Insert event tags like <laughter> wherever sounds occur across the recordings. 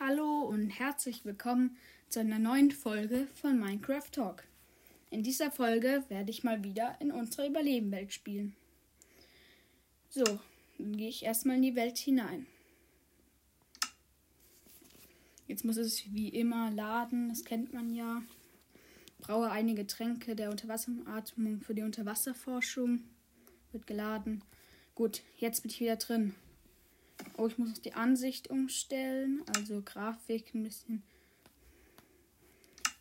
Hallo und herzlich willkommen zu einer neuen Folge von Minecraft Talk. In dieser Folge werde ich mal wieder in unsere Überlebenwelt spielen. So, dann gehe ich erstmal in die Welt hinein. Jetzt muss es wie immer laden, das kennt man ja. Brauche einige Tränke der Unterwasseratmung für die Unterwasserforschung. Wird geladen. Gut, jetzt bin ich wieder drin. Oh, ich muss noch die Ansicht umstellen. Also Grafik ein bisschen.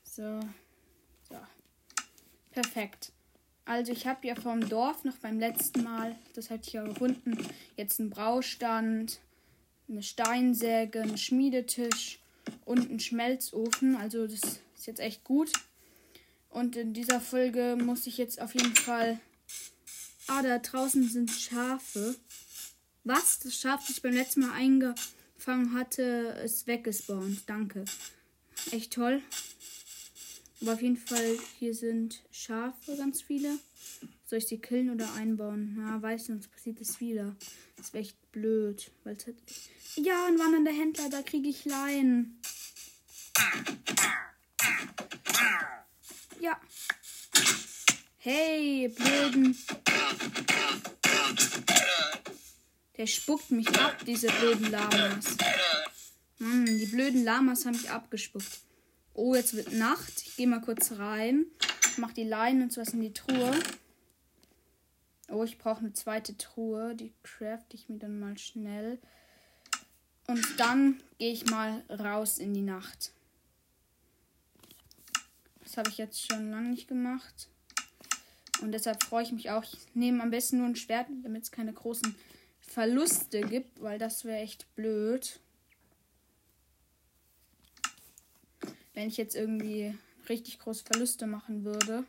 So. So. Perfekt. Also ich habe ja vom Dorf noch beim letzten Mal, das hatte ich ja gefunden, jetzt einen Braustand, eine Steinsäge, einen Schmiedetisch und einen Schmelzofen. Also das ist jetzt echt gut. Und in dieser Folge muss ich jetzt auf jeden Fall... Ah, da draußen sind Schafe. Was? Das Schaf, das ich beim letzten Mal eingefangen hatte, ist weggespawnt. Danke. Echt toll. Aber auf jeden Fall, hier sind Schafe ganz viele. Soll ich sie killen oder einbauen? Na, weiß nicht, sonst passiert es wieder. Das wäre echt blöd. Weil's halt ja, ein wandernder Händler, da kriege ich Leinen. Ja. Hey, blöden. Der spuckt mich ab, diese blöden Lamas. Mann, die blöden Lamas haben mich abgespuckt. Oh, jetzt wird Nacht. Ich gehe mal kurz rein. Mach die Leinen und sowas in die Truhe. Oh, ich brauche eine zweite Truhe. Die craft ich mir dann mal schnell. Und dann gehe ich mal raus in die Nacht. Das habe ich jetzt schon lange nicht gemacht. Und deshalb freue ich mich auch. Ich nehme am besten nur ein Schwert, damit es keine großen Verluste gibt, weil das wäre echt blöd. Wenn ich jetzt irgendwie richtig große Verluste machen würde.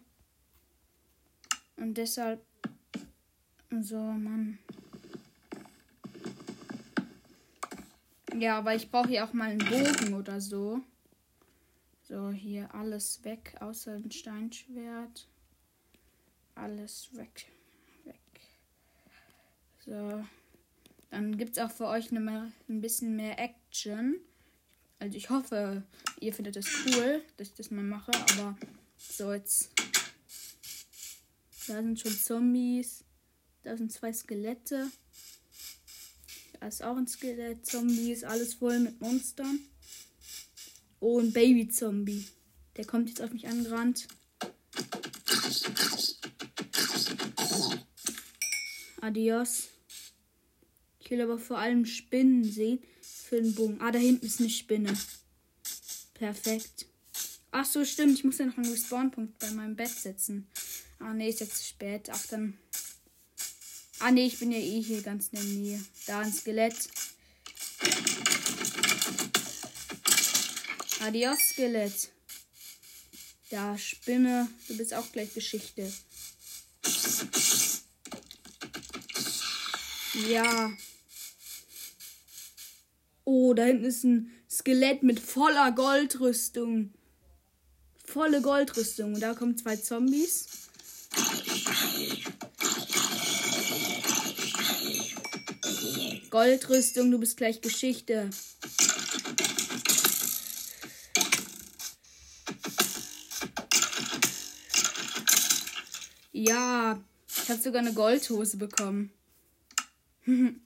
Und deshalb. So, Mann. Ja, weil ich brauche hier auch mal einen Bogen oder so. So, hier alles weg, außer ein Steinschwert. Alles weg. Weg. So. Dann gibt es auch für euch eine, ein bisschen mehr Action. Also ich hoffe, ihr findet das cool, dass ich das mal mache. Aber so jetzt. Da sind schon Zombies. Da sind zwei Skelette. Da ist auch ein Skelett. Zombies. Alles voll mit Monstern. Oh, ein Baby-Zombie. Der kommt jetzt auf mich angerannt. Adios. Ich will aber vor allem Spinnen sehen für den Bogen. Ah, da hinten ist eine Spinne. Perfekt. Ach so, stimmt. Ich muss ja noch einen Respawn-Punkt bei meinem Bett setzen. Ah, nee, ist jetzt zu spät. Ach, dann. Ah, nee, ich bin ja eh hier ganz in der Nähe. Da ein Skelett. Adios, Skelett. Da, Spinne. Du bist auch gleich Geschichte. Ja. Oh, da hinten ist ein Skelett mit voller Goldrüstung. Volle Goldrüstung. Und da kommen zwei Zombies. Goldrüstung, du bist gleich Geschichte. Ja, ich habe sogar eine Goldhose bekommen. <laughs>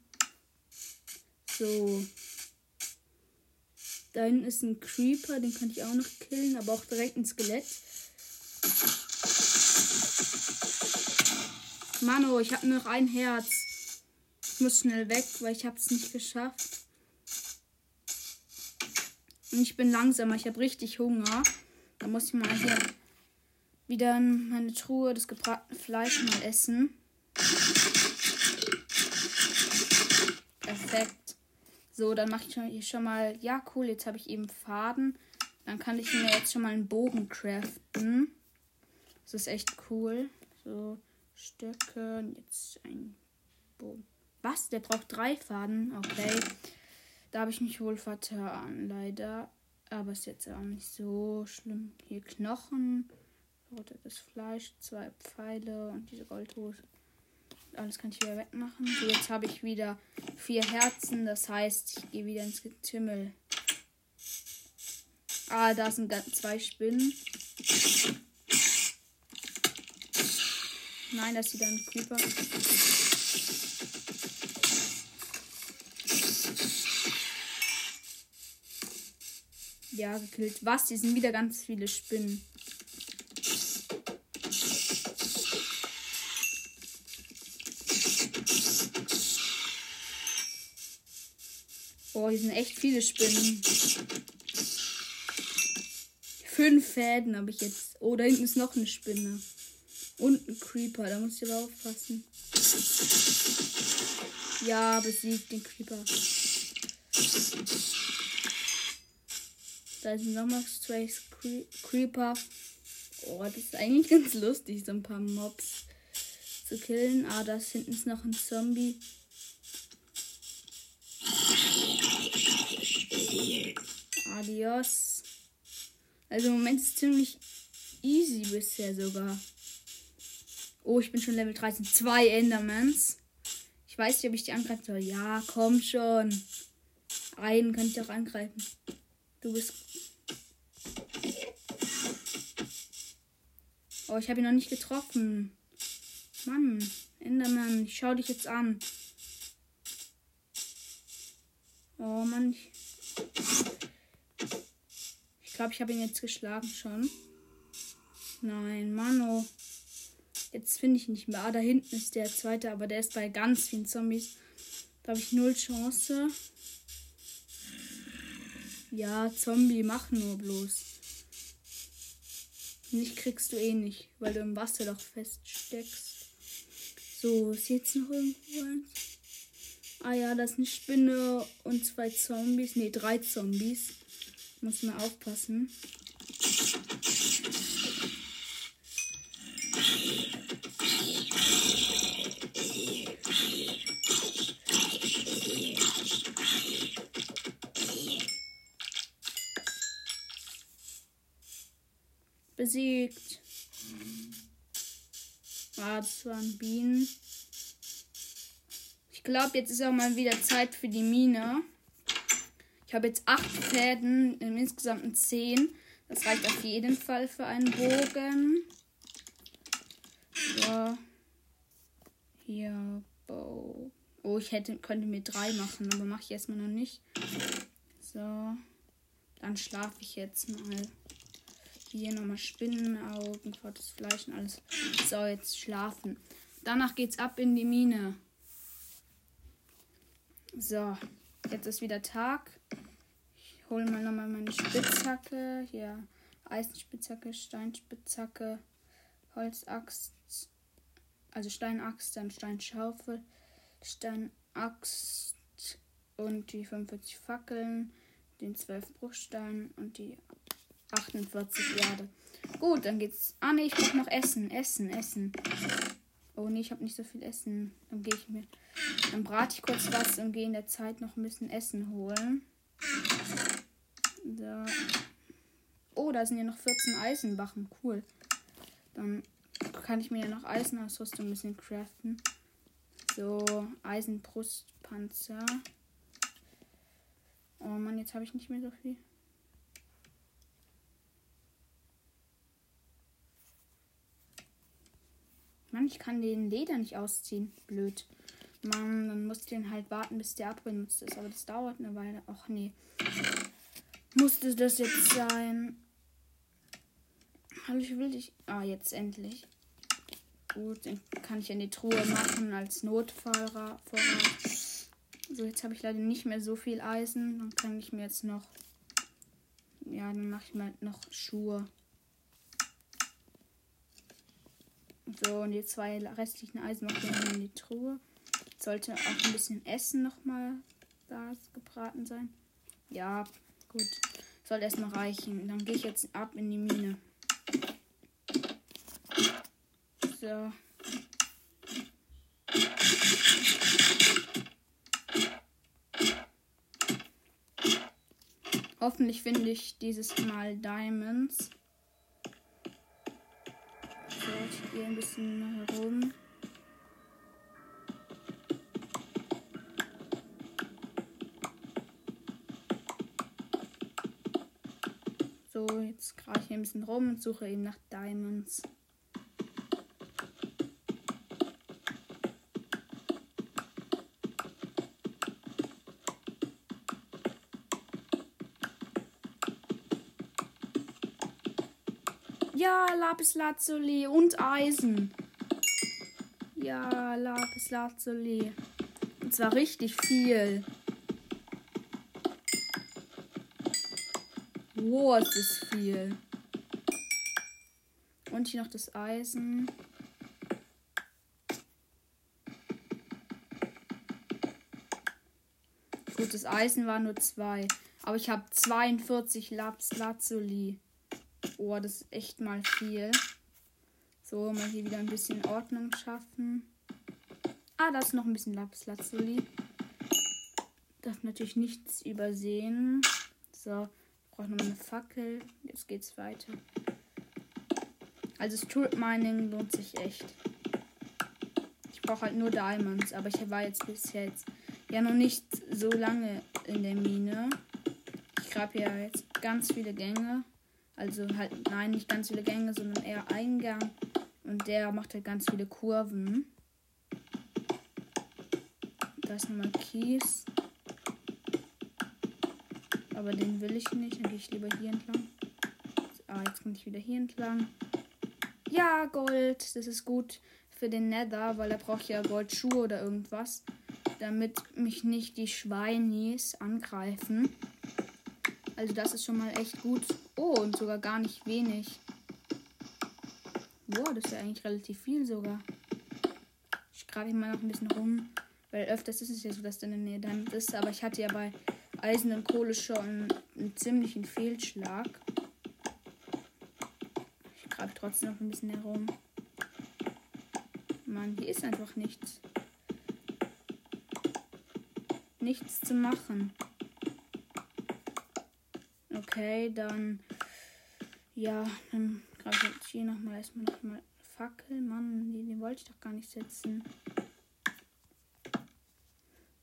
so. Da hinten ist ein Creeper, den kann ich auch noch killen, aber auch direkt ein Skelett. Mano, ich habe nur noch ein Herz. Ich muss schnell weg, weil ich habe es nicht geschafft. Und ich bin langsamer, ich habe richtig Hunger. Da muss ich mal hier wieder meine Truhe des gebratenen Fleisch mal essen. Perfekt. So, dann mache ich hier schon mal. Ja, cool, jetzt habe ich eben Faden. Dann kann ich mir jetzt schon mal einen Bogen craften. Das ist echt cool. So, Stöcke. Jetzt ein Bogen. Was? Der braucht drei Faden? Okay. Da habe ich mich wohl vertan, leider. Aber ist jetzt auch nicht so schlimm. Hier Knochen, rotes Fleisch, zwei Pfeile und diese Goldhose. Alles kann ich wieder wegmachen. So, jetzt habe ich wieder vier Herzen. Das heißt, ich gehe wieder ins Getümmel. Ah, da sind zwei Spinnen. Nein, das ist wieder ein Creeper. Ja, gekillt. Was? Hier sind wieder ganz viele Spinnen. Hier sind echt viele Spinnen. Fünf Fäden habe ich jetzt. Oh, da hinten ist noch eine Spinne. Und ein Creeper, da muss ich aber aufpassen. Ja, besiegt den Creeper. Da ist nochmal Strays Creeper. Oh, das ist eigentlich <laughs> ganz lustig, so ein paar Mobs zu killen. Ah, da hinten ist noch ein Zombie. Adios. Also im Moment ist es ziemlich easy bisher sogar. Oh, ich bin schon Level 13. Zwei Endermans. Ich weiß nicht, ob ich die angreifen soll. Ja, komm schon. Einen kann ich auch angreifen. Du bist. Oh, ich habe ihn noch nicht getroffen. Mann, Enderman, ich schau dich jetzt an. Oh Mann. Ich, ich glaube, ich habe ihn jetzt geschlagen schon. Nein, Mano. Jetzt finde ich ihn nicht mehr. Ah, da hinten ist der zweite, aber der ist bei ganz vielen Zombies. Da habe ich null Chance. Ja, Zombie, mach nur bloß. Nicht kriegst du eh nicht, weil du im Wasser doch feststeckst. So, ist jetzt noch irgendwo eins? Ah ja, das ist eine Spinne und zwei Zombies. Ne, drei Zombies. Muss man aufpassen. besiegt. Ah, das waren Bienen. Ich glaube, jetzt ist auch mal wieder Zeit für die Mine. Ich habe jetzt acht Fäden, im insgesamt zehn. Das reicht auf jeden Fall für einen Bogen. So. Hier, Bow. Oh, ich hätte, könnte mir drei machen, aber mache ich erstmal noch nicht. So. Dann schlafe ich jetzt mal. Hier nochmal Spinnenaugen, rotes Fleisch und alles. So, jetzt schlafen. Danach geht's ab in die Mine. So, jetzt ist wieder Tag. Hole mal nochmal meine Spitzhacke. Hier Eisenspitzhacke, Steinspitzhacke, Holzaxt, also Steinaxt, dann Steinschaufel, Steinaxt und die 45 Fackeln, den 12 Bruchstein und die 48 Erde. Gut, dann geht's. Ah ne, ich brauche noch Essen, Essen, Essen. Oh ne, ich habe nicht so viel Essen. Dann gehe ich mir. Dann brate ich kurz was und gehe in der Zeit noch ein bisschen Essen holen. So. Da sind ja noch 14 Eisenbachen. Cool. Dann kann ich mir ja noch Eisenausrüstung ein bisschen craften. So, Eisenbrustpanzer. Oh Mann, jetzt habe ich nicht mehr so viel. Mann, ich kann den Leder nicht ausziehen. Blöd. Mann, dann muss ich den halt warten, bis der abgenutzt ist. Aber das dauert eine Weile. Ach nee. Musste das jetzt sein? Hallo, ich will dich. Ah, jetzt endlich. Gut, den kann ich in die Truhe machen als Notfallvorrat. So, jetzt habe ich leider nicht mehr so viel Eisen. Dann kann ich mir jetzt noch. Ja, dann mache ich mal noch Schuhe. So, und die zwei restlichen Eisen noch in die Truhe. Sollte auch ein bisschen Essen nochmal da gebraten sein. Ja, gut. Soll erstmal reichen. Dann gehe ich jetzt ab in die Mine. So. Hoffentlich finde ich dieses Mal Diamonds hier ein bisschen herum. So, jetzt gerade ich ein bisschen rum und suche eben nach Diamonds. Ja, Lapis Lazuli und Eisen. Ja, Lapis Lazuli. Und zwar richtig viel. Wow, es ist viel. Und hier noch das Eisen. Gut, das Eisen war nur zwei. Aber ich habe 42 Laps Lazuli. Oh, das ist echt mal viel. So, mal hier wieder ein bisschen Ordnung schaffen. Ah, da ist noch ein bisschen Lapis Lazuli. Darf natürlich nichts übersehen. So, ich brauche noch eine Fackel. Jetzt geht's weiter. Also Strip Mining lohnt sich echt. Ich brauche halt nur Diamonds, aber ich war jetzt bis jetzt ja noch nicht so lange in der Mine. Ich grabe ja jetzt ganz viele Gänge. Also halt, nein, nicht ganz viele Gänge, sondern eher Eingang. Und der macht halt ganz viele Kurven. Da ist nochmal Kies. Aber den will ich nicht. Dann gehe ich lieber hier entlang. Ah, jetzt komme ich wieder hier entlang. Ja, Gold. Das ist gut für den Nether, weil er braucht ja Goldschuhe oder irgendwas. Damit mich nicht die Schweinis angreifen. Also das ist schon mal echt gut. Oh, und sogar gar nicht wenig. Boah, das ist ja eigentlich relativ viel sogar. Ich grabe mal noch ein bisschen rum. Weil öfters ist es ja so, dass da in der Nähe Diamond ist. Aber ich hatte ja bei Eisen und Kohle schon einen ziemlichen Fehlschlag. Ich grabe trotzdem noch ein bisschen herum. Mann, hier ist einfach nichts. Nichts zu machen. Okay, dann. Ja, dann grabe ich hier nochmal erstmal nochmal Fackel. Mann, die, die wollte ich doch gar nicht setzen.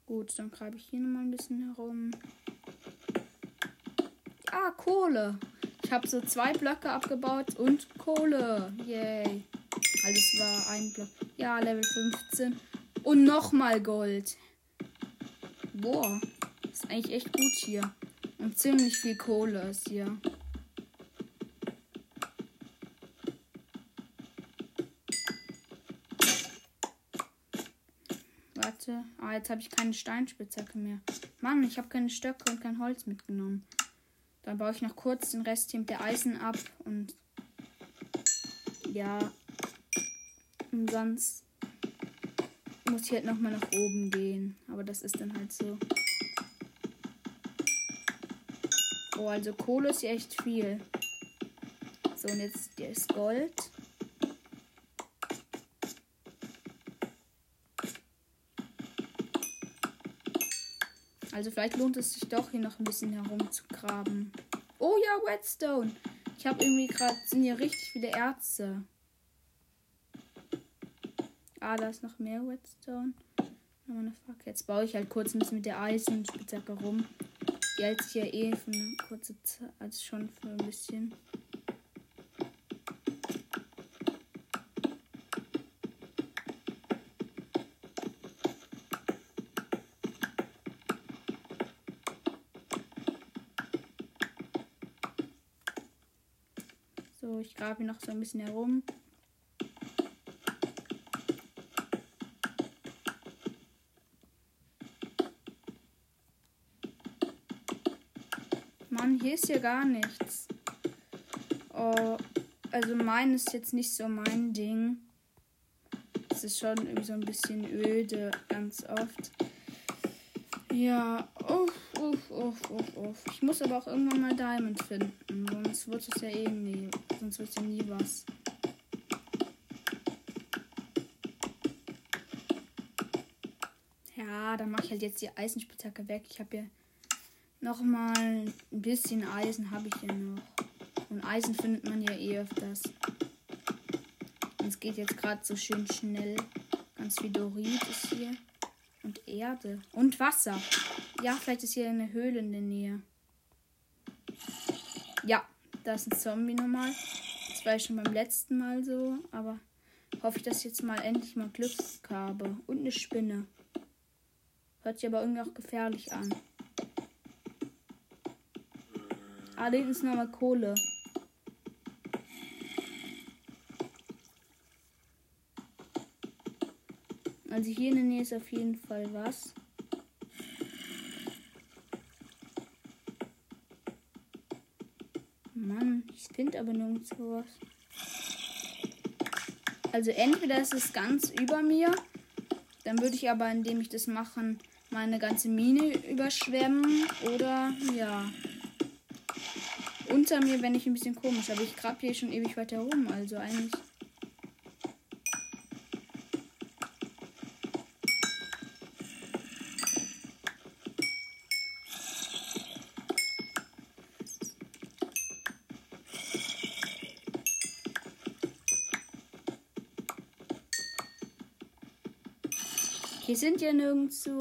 Gut, dann greife ich hier nochmal ein bisschen herum. Ah, Kohle. Ich habe so zwei Blöcke abgebaut und Kohle. Yay. Also es war ein Block. Ja, Level 15. Und nochmal Gold. Boah. Ist eigentlich echt gut hier. Und ziemlich viel Kohle ist hier. Warte. Ah, jetzt habe ich keine Steinspitzhacke mehr. Mann, ich habe keine Stöcke und kein Holz mitgenommen. Dann baue ich noch kurz den Rest hier mit der Eisen ab und ja. Und sonst muss ich halt nochmal nach oben gehen. Aber das ist dann halt so. Oh, also Kohle ist ja echt viel. So, und jetzt ist Gold. Also vielleicht lohnt es sich doch hier noch ein bisschen herumzugraben. Oh ja, Redstone. Ich habe irgendwie gerade sind hier richtig viele Erze. Ah, da ist noch mehr Redstone. Jetzt baue ich halt kurz ein bisschen mit der Eisenspitzhacke rum. Die hält sich eh für eine kurze Zeit, also schon für ein bisschen. So, ich grabe hier noch so ein bisschen herum. Hier ist ja gar nichts. Oh, also mein ist jetzt nicht so mein Ding. Es ist schon irgendwie so ein bisschen öde, ganz oft. Ja, uff, uff, uff, uff, uff. Ich muss aber auch irgendwann mal Diamond finden, sonst wird es ja eh nie, sonst wird ja nie was. Ja, dann mache ich halt jetzt die Eisenspitzhacke weg. Ich habe ja Nochmal ein bisschen Eisen habe ich ja noch. Und Eisen findet man ja eh öfters. Und es geht jetzt gerade so schön schnell. Ganz viel Dorit ist hier. Und Erde. Und Wasser. Ja, vielleicht ist hier eine Höhle in der Nähe. Ja, Da ist ein Zombie nochmal. Das war ja schon beim letzten Mal so, aber hoffe ich, dass ich jetzt mal endlich mal Glück habe. Und eine Spinne. Hört sich aber irgendwie auch gefährlich an. Ah, da ist nochmal Kohle. Also hier in der Nähe ist auf jeden Fall was. Mann, ich finde aber nirgendwo was. Also entweder ist es ganz über mir, dann würde ich aber, indem ich das machen, meine ganze Mine überschwemmen oder ja. Unter mir, wenn ich ein bisschen komisch, aber ich grab hier schon ewig weiter rum, also eigentlich Hier sind ja nirgendwo.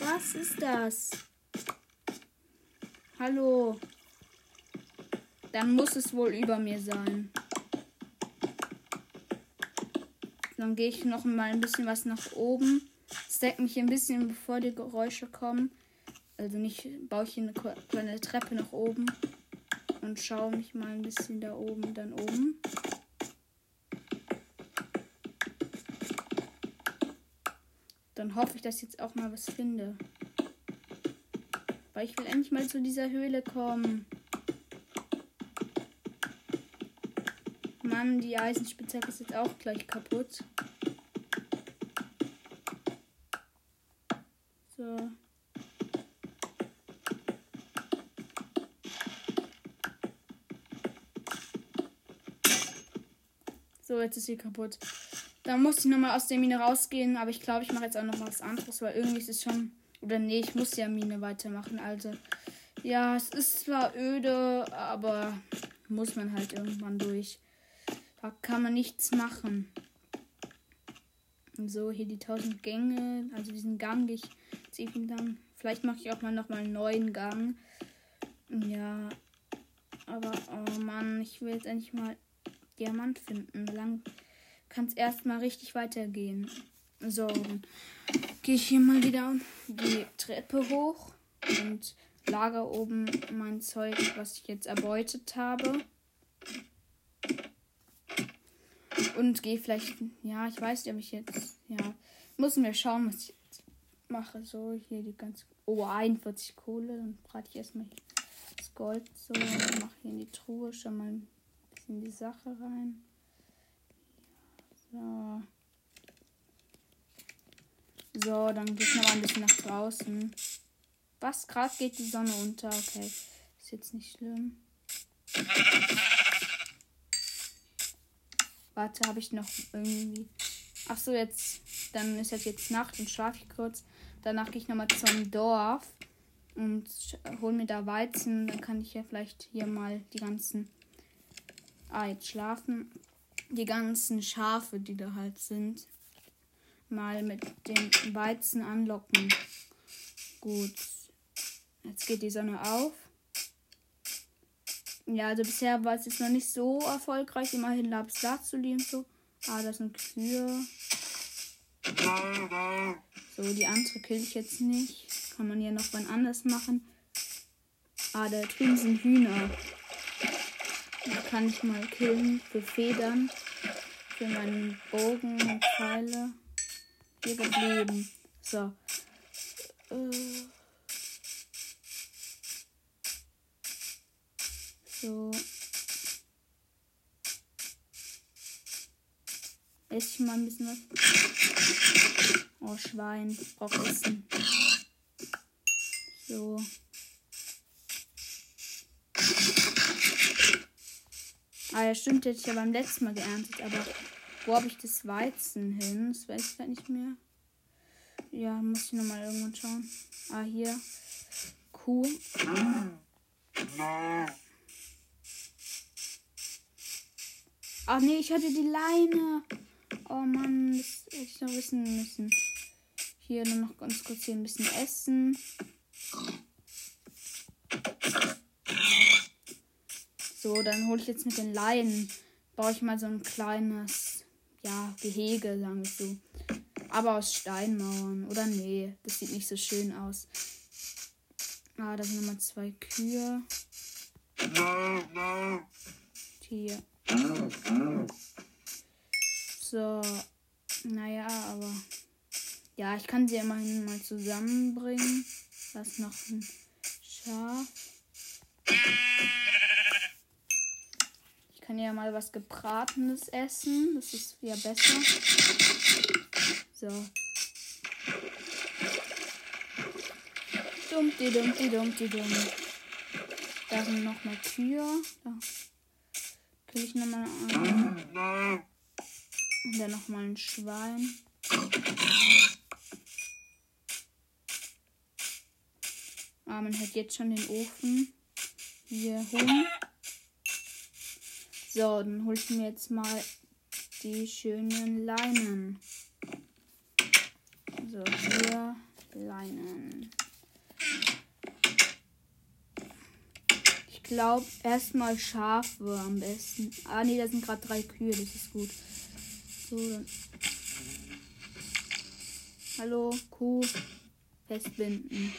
Was ist das? Hallo. Dann muss es wohl über mir sein. Dann gehe ich noch mal ein bisschen was nach oben. Stack mich ein bisschen, bevor die Geräusche kommen. Also nicht baue ich eine kleine Treppe nach oben und schaue mich mal ein bisschen da oben, dann oben. Dann hoffe ich, dass ich jetzt auch mal was finde. Weil ich will endlich mal zu dieser Höhle kommen. Mann, die Eisenspitzhacke ist jetzt auch gleich kaputt. So. So, jetzt ist sie kaputt. Da muss ich nochmal aus der Mine rausgehen, aber ich glaube, ich mache jetzt auch noch was anderes, weil irgendwie ist es schon. Oder nee, ich muss ja Mine weitermachen. Also, ja, es ist zwar öde, aber muss man halt irgendwann durch. Da kann man nichts machen. So, hier die 1000 Gänge. Also diesen Gang ich ziemlich lang. Vielleicht mache ich auch mal nochmal einen neuen Gang. Ja. Aber, oh Mann, ich will jetzt endlich mal Diamant finden. Lang kann es erstmal richtig weitergehen. So, gehe ich hier mal wieder die Treppe hoch und lager oben mein Zeug, was ich jetzt erbeutet habe. Und gehe vielleicht, ja, ich weiß ob ich jetzt, ja, muss mir schauen, was ich jetzt mache. So, hier die ganze, oh, 41 Kohle, dann brate ich erstmal das Gold so, mache hier in die Truhe schon mal ein bisschen die Sache rein. So. So, dann ich noch mal ein bisschen nach draußen. Was? Gerade geht die Sonne unter. Okay. Ist jetzt nicht schlimm. Warte, habe ich noch irgendwie. Ach so, jetzt. Dann ist halt jetzt Nacht und schlafe ich kurz. Danach gehe ich nochmal zum Dorf und hole mir da Weizen. Dann kann ich ja vielleicht hier mal die ganzen. Ah, jetzt schlafen die ganzen Schafe, die da halt sind, mal mit dem Weizen anlocken. Gut. Jetzt geht die Sonne auf. Ja, also bisher war es jetzt noch nicht so erfolgreich. Immerhin Lapslazuli und so. Ah, das sind Kühe. So, die andere kill ich jetzt nicht. Kann man hier noch wann anders machen. Ah, da drüben sind Hühner. Da kann ich mal killen für Federn. Für meinen Bogen und Pfeile. Hier geblieben. So. Äh. Esse ich mal ein bisschen was. Oh, Schwein. Ich brauche Essen. So. Ah ja, stimmt, hätte ich ja beim letzten Mal geerntet, aber wo habe ich das Weizen hin? Das weiß ich gar nicht mehr. Ja, muss ich nochmal irgendwann schauen. Ah, hier. Kuh. Ach nee, ich hatte die Leine. Oh Mann, das hätte ich noch wissen müssen. Hier nur noch ganz kurz hier ein bisschen essen. So, dann hole ich jetzt mit den Leinen, baue ich mal so ein kleines, ja, Gehege, sagen wir so. Aber aus Steinmauern. Oder nee, das sieht nicht so schön aus. Ah, da sind nochmal zwei Kühe. Hier. So. Naja, aber. Ja, ich kann sie immerhin mal zusammenbringen. Da ist noch ein Schaf. Ich kann ja mal was Gebratenes essen. Das ist ja besser. So. Dumpty, dumpty, dumpty, dumm. Da sind noch mal Kühe. Da kill ich nochmal einen. Und dann noch mal ein Schwein. Ah, man hört jetzt schon den Ofen hier hoch. So, dann hol ich mir jetzt mal die schönen Leinen. So, hier Leinen. Ich glaube, erstmal Schafe am besten. Ah, nee, da sind gerade drei Kühe, das ist gut. So, dann. Hallo, Kuh. Festbinden.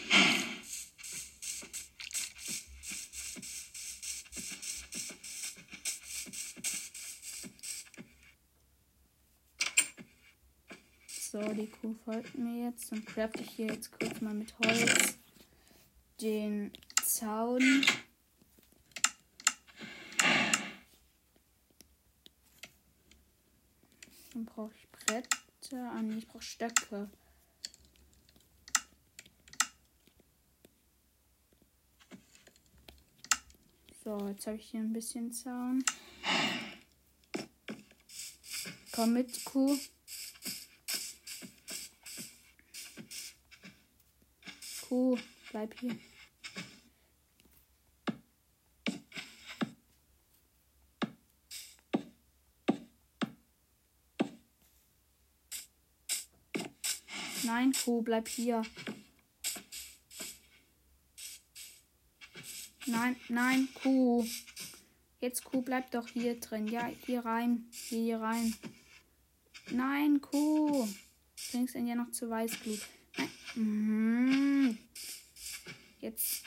So, die Kuh folgt mir jetzt. Dann crafte ich hier jetzt kurz mal mit Holz den Zaun. Brauche ich Bretter. Ah, nee, ich brauche Stöcke. So, jetzt habe ich hier ein bisschen Zaun. Komm mit, Kuh. Kuh, bleib hier. Nein, Kuh, bleib hier. Nein, nein, Kuh. Jetzt Kuh, bleib doch hier drin. Ja, hier rein. Hier rein. Nein, Kuh. Bringst ihn ja noch zu Weißglut. Nein. Mhm. Jetzt.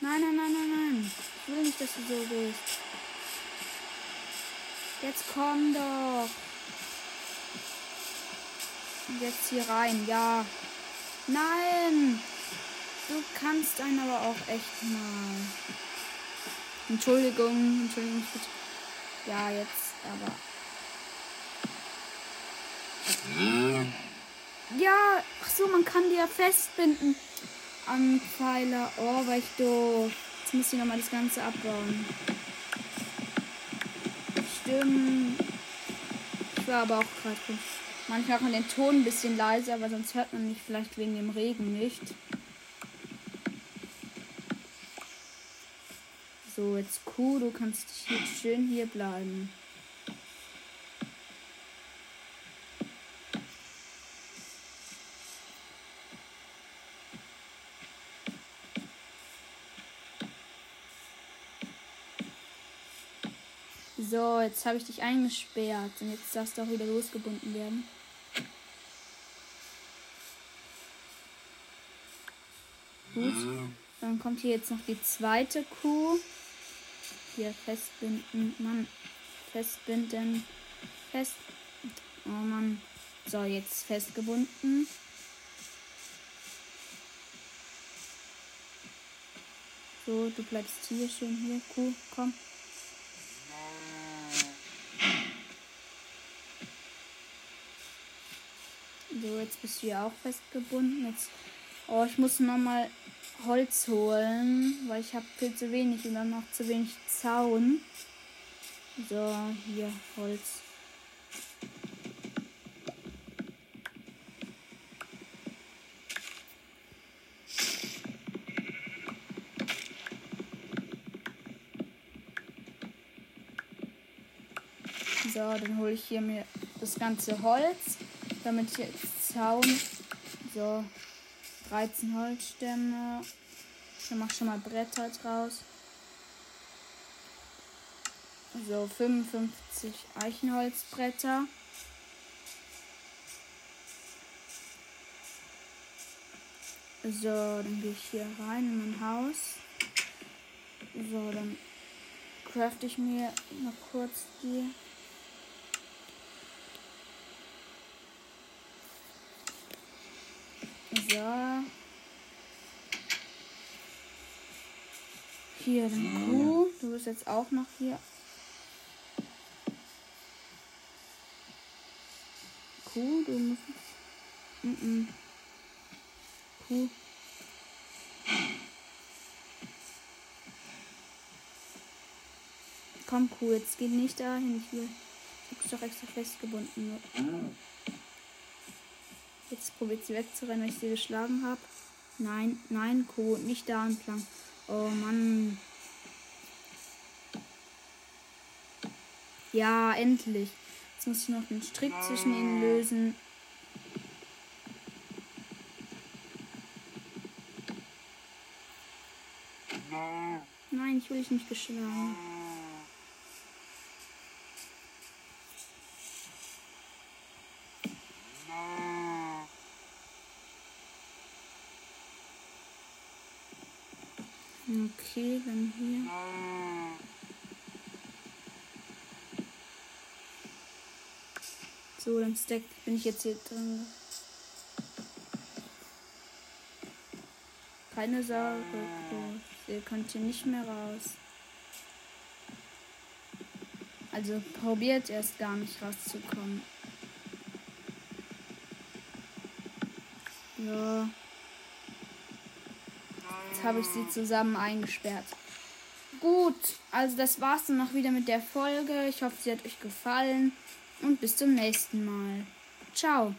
Nein, nein, nein, nein, nein. Ich will nicht, dass du so bist. Jetzt komm doch. Jetzt hier rein. Ja. Nein. Du kannst einen aber auch echt mal. Entschuldigung, Entschuldigung, bitte. Ja, jetzt, aber. Ja, ach so, man kann die ja festbinden an Pfeiler. Oh, war ich doof. Jetzt muss ich nochmal das Ganze abbauen. Stimmt. Ich war aber auch gerade. Manchmal kann den Ton ein bisschen leiser, aber sonst hört man mich vielleicht wegen dem Regen nicht. So, jetzt Kuh, du kannst hier schön hier bleiben. So, jetzt habe ich dich eingesperrt und jetzt darfst du auch wieder losgebunden werden. Gut. Dann kommt hier jetzt noch die zweite Kuh. Hier festbinden. Mann. Festbinden. Fest. Oh Mann. So, jetzt festgebunden. So, du bleibst hier schön hier. Kuh, komm. So, jetzt bist du ja auch festgebunden. Jetzt Oh, ich muss nochmal Holz holen, weil ich habe viel zu wenig und dann noch zu wenig Zaun. So, hier Holz. So, dann hole ich hier mir das ganze Holz, damit ich jetzt Zaun. So, 13 Holzstämme. Ich mache schon mal Bretter draus. So, 55 Eichenholzbretter. So, dann gehe ich hier rein in mein Haus. So, dann crafte ich mir noch kurz die. So. Hier, dann Kuh. Du bist jetzt auch noch hier. Kuh, du musst. Mm. Kuh. Komm, Kuh, jetzt geh nicht dahin. Ich will. Ich hab's doch extra festgebunden. Jetzt probiert sie wegzurennen, weil ich sie geschlagen habe. Nein, nein, Kuh, nicht da entlang. Oh Mann. Ja, endlich. Jetzt muss ich noch den Strick zwischen ihnen lösen. Nein, ich will dich nicht geschlagen. Okay, dann hier. So, dann Stack bin ich jetzt hier drin. Keine Sorge. Ihr könnt hier nicht mehr raus. Also probiert erst gar nicht rauszukommen. Ja. Habe ich sie zusammen eingesperrt. Gut, also das war's dann noch wieder mit der Folge. Ich hoffe, sie hat euch gefallen und bis zum nächsten Mal. Ciao.